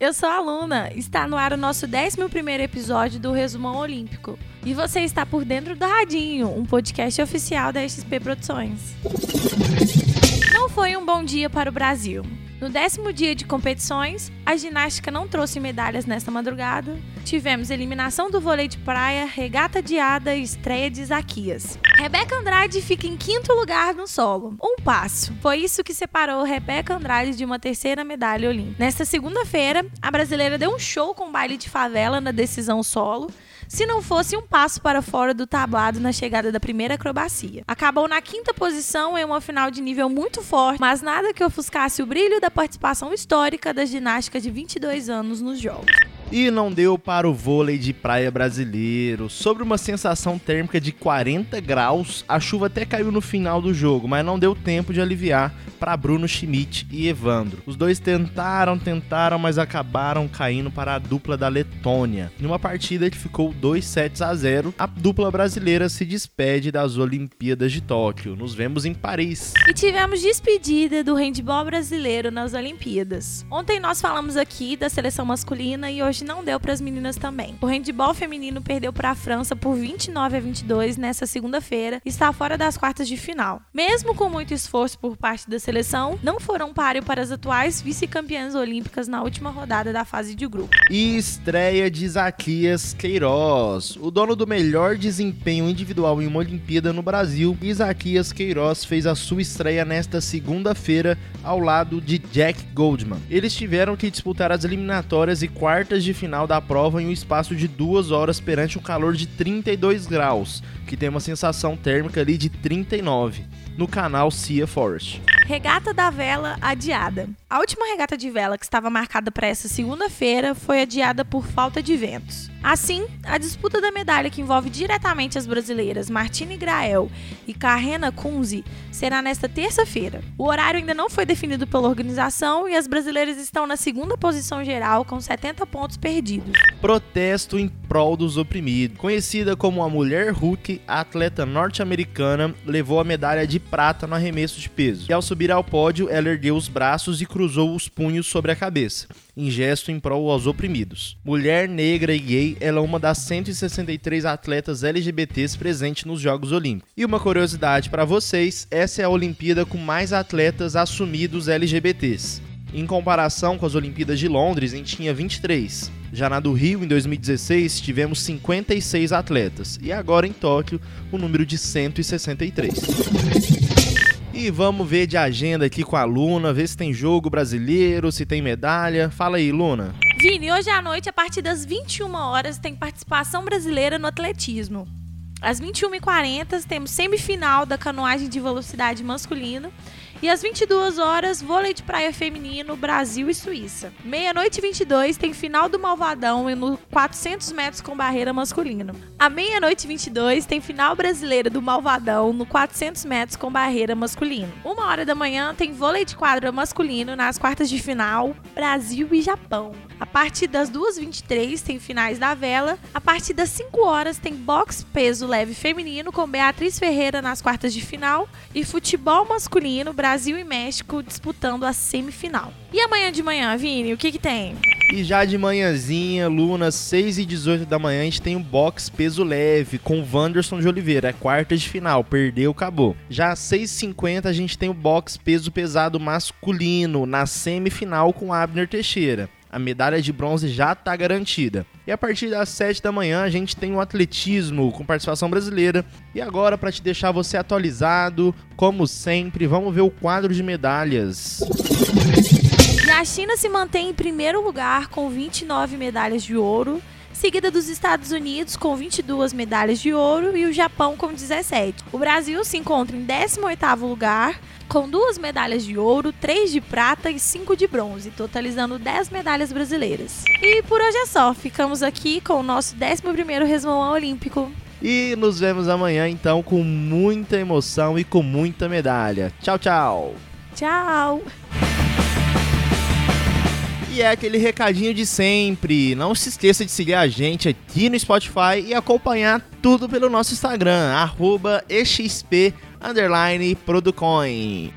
Eu sou a Luna. Está no ar o nosso 11 episódio do Resumão Olímpico. E você está por dentro do Radinho, um podcast oficial da XP Produções. Não foi um bom dia para o Brasil. No décimo dia de competições, a ginástica não trouxe medalhas nesta madrugada. Tivemos eliminação do vôlei de praia, regata adiada e estreia de Isaquias. Rebeca Andrade fica em quinto lugar no solo. Um passo. Foi isso que separou Rebeca Andrade de uma terceira medalha olímpica. Nesta segunda-feira, a brasileira deu um show com baile de favela na decisão solo se não fosse um passo para fora do tablado na chegada da primeira acrobacia. Acabou na quinta posição em uma final de nível muito forte, mas nada que ofuscasse o brilho da participação histórica da ginástica de 22 anos nos Jogos. E não deu para o vôlei de praia brasileiro. Sobre uma sensação térmica de 40 graus, a chuva até caiu no final do jogo, mas não deu tempo de aliviar para Bruno Schmidt e Evandro. Os dois tentaram, tentaram, mas acabaram caindo para a dupla da Letônia. Em uma partida que ficou 2 sets a 0, a dupla brasileira se despede das Olimpíadas de Tóquio. Nos vemos em Paris. E tivemos despedida do handball brasileiro nas Olimpíadas. Ontem nós falamos aqui da seleção masculina e hoje não deu para as meninas também. O handball feminino perdeu para a França por 29 a 22 nessa segunda-feira e está fora das quartas de final. Mesmo com muito esforço por parte da seleção, não foram páreo para as atuais vice-campeãs olímpicas na última rodada da fase de grupo. E estreia de Isaquias Queiroz. O dono do melhor desempenho individual em uma Olimpíada no Brasil, Isaquias Queiroz fez a sua estreia nesta segunda-feira ao lado de Jack Goldman. Eles tiveram que disputar as eliminatórias e quartas de de final da prova em um espaço de duas horas perante um calor de 32 graus, que tem uma sensação térmica ali de 39, no canal Sea Forest. Regata da Vela adiada. A última regata de vela que estava marcada para essa segunda-feira foi adiada por falta de ventos. Assim, a disputa da medalha que envolve diretamente as brasileiras Martine Grael e Carrena Kunze será nesta terça-feira. O horário ainda não foi definido pela organização e as brasileiras estão na segunda posição geral com 70 pontos perdidos. Protesto em prol dos oprimidos. Conhecida como a Mulher Hulk, a atleta norte-americana levou a medalha de prata no arremesso de peso. E ao subir ao pódio, ela ergueu os braços e cruzou os punhos sobre a cabeça em gesto em prol aos oprimidos. Mulher negra e gay, ela é uma das 163 atletas LGBTs presentes nos Jogos Olímpicos. E uma curiosidade para vocês, essa é a Olimpíada com mais atletas assumidos LGBTs. Em comparação com as Olimpíadas de Londres, gente tinha 23. Já na do Rio, em 2016, tivemos 56 atletas. E agora em Tóquio, o número de 163. E vamos ver de agenda aqui com a Luna, ver se tem jogo brasileiro, se tem medalha. Fala aí, Luna. Vini, hoje à noite, a partir das 21 horas, tem participação brasileira no atletismo. Às 21h40, temos semifinal da canoagem de velocidade masculina e às 22 horas, vôlei de praia feminino, Brasil e Suíça. Meia-noite e 22 tem final do Malvadão no 400 metros com barreira masculino. À meia-noite e 22 tem final brasileira do Malvadão no 400 metros com barreira masculino. Uma hora da manhã tem vôlei de quadra masculino nas quartas de final, Brasil e Japão. A partir das 2h23 tem finais da vela. A partir das 5 horas tem boxe peso leve feminino com Beatriz Ferreira nas quartas de final e futebol masculino Brasil Brasil e México disputando a semifinal. E amanhã de manhã, Vini, o que que tem? E já de manhãzinha, Luna, 6 e 18 da manhã, a gente tem o um box peso leve com Wanderson de Oliveira. É quarta de final, perdeu, acabou. Já às 6h50 a gente tem o box peso pesado masculino na semifinal com Abner Teixeira a medalha de bronze já está garantida. E a partir das 7 da manhã a gente tem o atletismo com participação brasileira. E agora, para te deixar você atualizado, como sempre, vamos ver o quadro de medalhas. E a China se mantém em primeiro lugar com 29 medalhas de ouro seguida dos Estados Unidos com 22 medalhas de ouro e o Japão com 17. O Brasil se encontra em 18º lugar com duas medalhas de ouro, três de prata e cinco de bronze, totalizando 10 medalhas brasileiras. E por hoje é só, ficamos aqui com o nosso 11º Resumão Olímpico. E nos vemos amanhã então com muita emoção e com muita medalha. Tchau, tchau. Tchau. E é aquele recadinho de sempre. Não se esqueça de seguir a gente aqui no Spotify e acompanhar tudo pelo nosso Instagram, arroba exp_producoin.